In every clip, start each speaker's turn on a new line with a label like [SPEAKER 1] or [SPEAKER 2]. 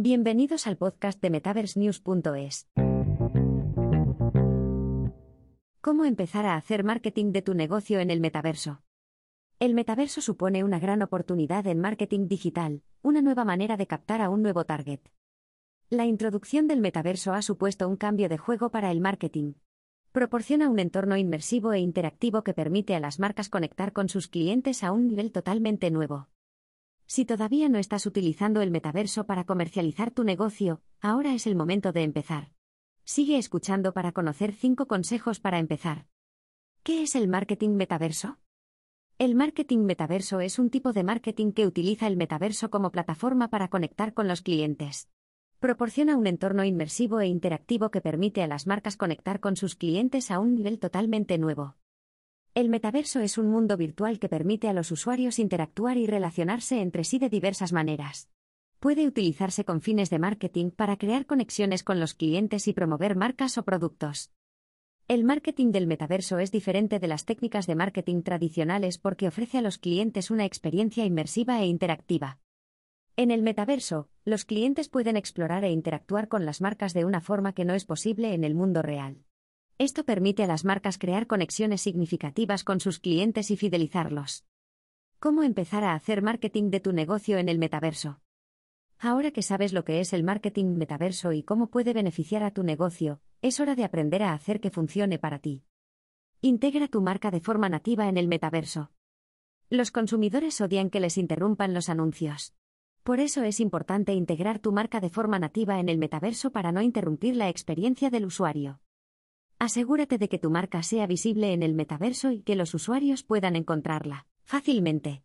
[SPEAKER 1] Bienvenidos al podcast de MetaverseNews.es. ¿Cómo empezar a hacer marketing de tu negocio en el metaverso? El metaverso supone una gran oportunidad en marketing digital, una nueva manera de captar a un nuevo target. La introducción del metaverso ha supuesto un cambio de juego para el marketing. Proporciona un entorno inmersivo e interactivo que permite a las marcas conectar con sus clientes a un nivel totalmente nuevo. Si todavía no estás utilizando el metaverso para comercializar tu negocio, ahora es el momento de empezar. Sigue escuchando para conocer 5 consejos para empezar. ¿Qué es el marketing metaverso? El marketing metaverso es un tipo de marketing que utiliza el metaverso como plataforma para conectar con los clientes. Proporciona un entorno inmersivo e interactivo que permite a las marcas conectar con sus clientes a un nivel totalmente nuevo. El metaverso es un mundo virtual que permite a los usuarios interactuar y relacionarse entre sí de diversas maneras. Puede utilizarse con fines de marketing para crear conexiones con los clientes y promover marcas o productos. El marketing del metaverso es diferente de las técnicas de marketing tradicionales porque ofrece a los clientes una experiencia inmersiva e interactiva. En el metaverso, los clientes pueden explorar e interactuar con las marcas de una forma que no es posible en el mundo real. Esto permite a las marcas crear conexiones significativas con sus clientes y fidelizarlos. ¿Cómo empezar a hacer marketing de tu negocio en el metaverso? Ahora que sabes lo que es el marketing metaverso y cómo puede beneficiar a tu negocio, es hora de aprender a hacer que funcione para ti. Integra tu marca de forma nativa en el metaverso. Los consumidores odian que les interrumpan los anuncios. Por eso es importante integrar tu marca de forma nativa en el metaverso para no interrumpir la experiencia del usuario. Asegúrate de que tu marca sea visible en el metaverso y que los usuarios puedan encontrarla fácilmente.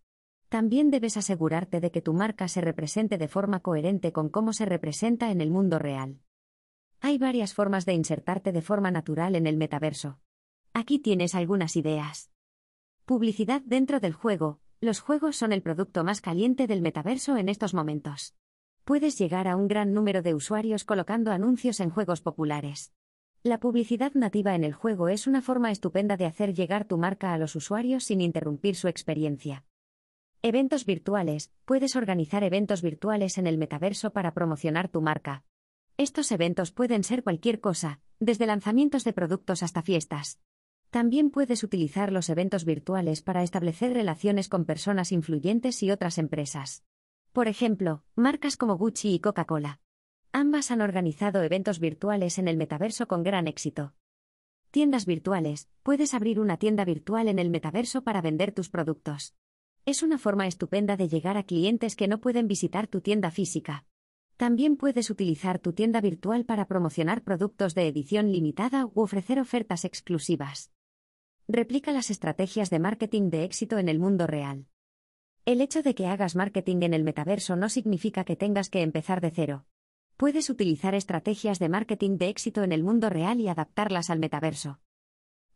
[SPEAKER 1] También debes asegurarte de que tu marca se represente de forma coherente con cómo se representa en el mundo real. Hay varias formas de insertarte de forma natural en el metaverso. Aquí tienes algunas ideas. Publicidad dentro del juego. Los juegos son el producto más caliente del metaverso en estos momentos. Puedes llegar a un gran número de usuarios colocando anuncios en juegos populares. La publicidad nativa en el juego es una forma estupenda de hacer llegar tu marca a los usuarios sin interrumpir su experiencia. Eventos virtuales. Puedes organizar eventos virtuales en el metaverso para promocionar tu marca. Estos eventos pueden ser cualquier cosa, desde lanzamientos de productos hasta fiestas. También puedes utilizar los eventos virtuales para establecer relaciones con personas influyentes y otras empresas. Por ejemplo, marcas como Gucci y Coca-Cola. Ambas han organizado eventos virtuales en el metaverso con gran éxito. Tiendas virtuales. Puedes abrir una tienda virtual en el metaverso para vender tus productos. Es una forma estupenda de llegar a clientes que no pueden visitar tu tienda física. También puedes utilizar tu tienda virtual para promocionar productos de edición limitada u ofrecer ofertas exclusivas. Replica las estrategias de marketing de éxito en el mundo real. El hecho de que hagas marketing en el metaverso no significa que tengas que empezar de cero. Puedes utilizar estrategias de marketing de éxito en el mundo real y adaptarlas al metaverso.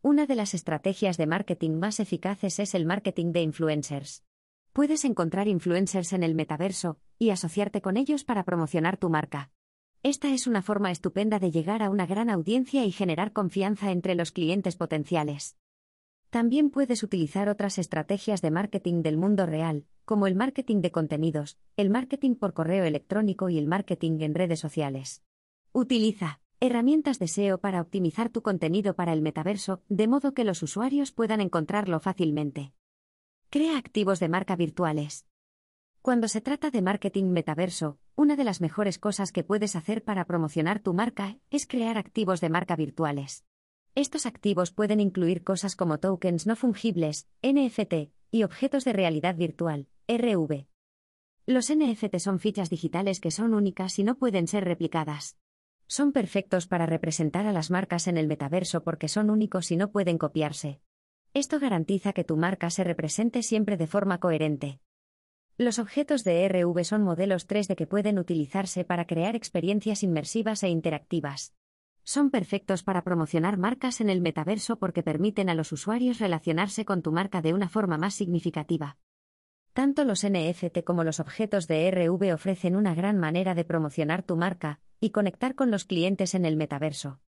[SPEAKER 1] Una de las estrategias de marketing más eficaces es el marketing de influencers. Puedes encontrar influencers en el metaverso y asociarte con ellos para promocionar tu marca. Esta es una forma estupenda de llegar a una gran audiencia y generar confianza entre los clientes potenciales. También puedes utilizar otras estrategias de marketing del mundo real, como el marketing de contenidos, el marketing por correo electrónico y el marketing en redes sociales. Utiliza herramientas de SEO para optimizar tu contenido para el metaverso, de modo que los usuarios puedan encontrarlo fácilmente. Crea activos de marca virtuales. Cuando se trata de marketing metaverso, una de las mejores cosas que puedes hacer para promocionar tu marca es crear activos de marca virtuales. Estos activos pueden incluir cosas como tokens no fungibles, NFT, y objetos de realidad virtual, RV. Los NFT son fichas digitales que son únicas y no pueden ser replicadas. Son perfectos para representar a las marcas en el metaverso porque son únicos y no pueden copiarse. Esto garantiza que tu marca se represente siempre de forma coherente. Los objetos de RV son modelos 3D que pueden utilizarse para crear experiencias inmersivas e interactivas. Son perfectos para promocionar marcas en el metaverso porque permiten a los usuarios relacionarse con tu marca de una forma más significativa. Tanto los NFT como los objetos de RV ofrecen una gran manera de promocionar tu marca y conectar con los clientes en el metaverso.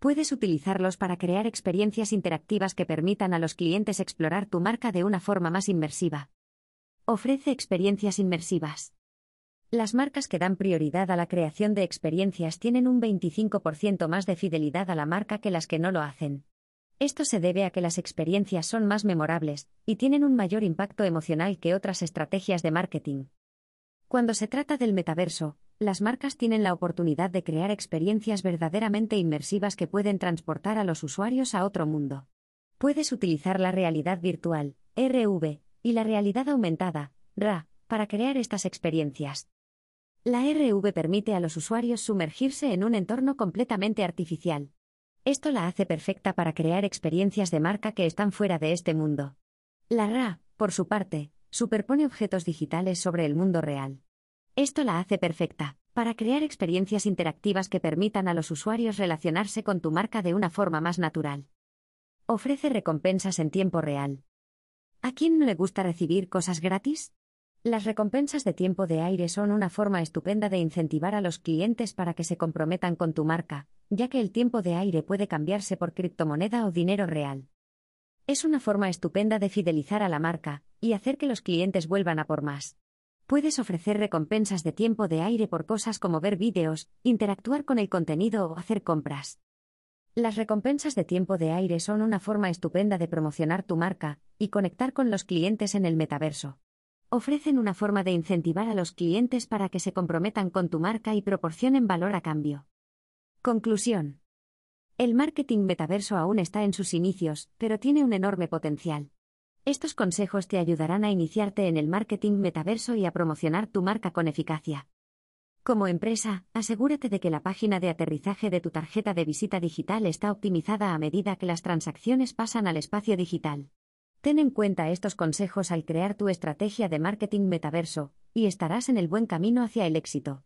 [SPEAKER 1] Puedes utilizarlos para crear experiencias interactivas que permitan a los clientes explorar tu marca de una forma más inmersiva. Ofrece experiencias inmersivas. Las marcas que dan prioridad a la creación de experiencias tienen un 25% más de fidelidad a la marca que las que no lo hacen. Esto se debe a que las experiencias son más memorables y tienen un mayor impacto emocional que otras estrategias de marketing. Cuando se trata del metaverso, las marcas tienen la oportunidad de crear experiencias verdaderamente inmersivas que pueden transportar a los usuarios a otro mundo. Puedes utilizar la realidad virtual, RV, y la realidad aumentada, RA, para crear estas experiencias. La RV permite a los usuarios sumergirse en un entorno completamente artificial. Esto la hace perfecta para crear experiencias de marca que están fuera de este mundo. La RA, por su parte, superpone objetos digitales sobre el mundo real. Esto la hace perfecta, para crear experiencias interactivas que permitan a los usuarios relacionarse con tu marca de una forma más natural. Ofrece recompensas en tiempo real. ¿A quién no le gusta recibir cosas gratis? Las recompensas de tiempo de aire son una forma estupenda de incentivar a los clientes para que se comprometan con tu marca, ya que el tiempo de aire puede cambiarse por criptomoneda o dinero real. Es una forma estupenda de fidelizar a la marca y hacer que los clientes vuelvan a por más. Puedes ofrecer recompensas de tiempo de aire por cosas como ver vídeos, interactuar con el contenido o hacer compras. Las recompensas de tiempo de aire son una forma estupenda de promocionar tu marca y conectar con los clientes en el metaverso. Ofrecen una forma de incentivar a los clientes para que se comprometan con tu marca y proporcionen valor a cambio. Conclusión. El marketing metaverso aún está en sus inicios, pero tiene un enorme potencial. Estos consejos te ayudarán a iniciarte en el marketing metaverso y a promocionar tu marca con eficacia. Como empresa, asegúrate de que la página de aterrizaje de tu tarjeta de visita digital está optimizada a medida que las transacciones pasan al espacio digital. Ten en cuenta estos consejos al crear tu estrategia de marketing metaverso, y estarás en el buen camino hacia el éxito.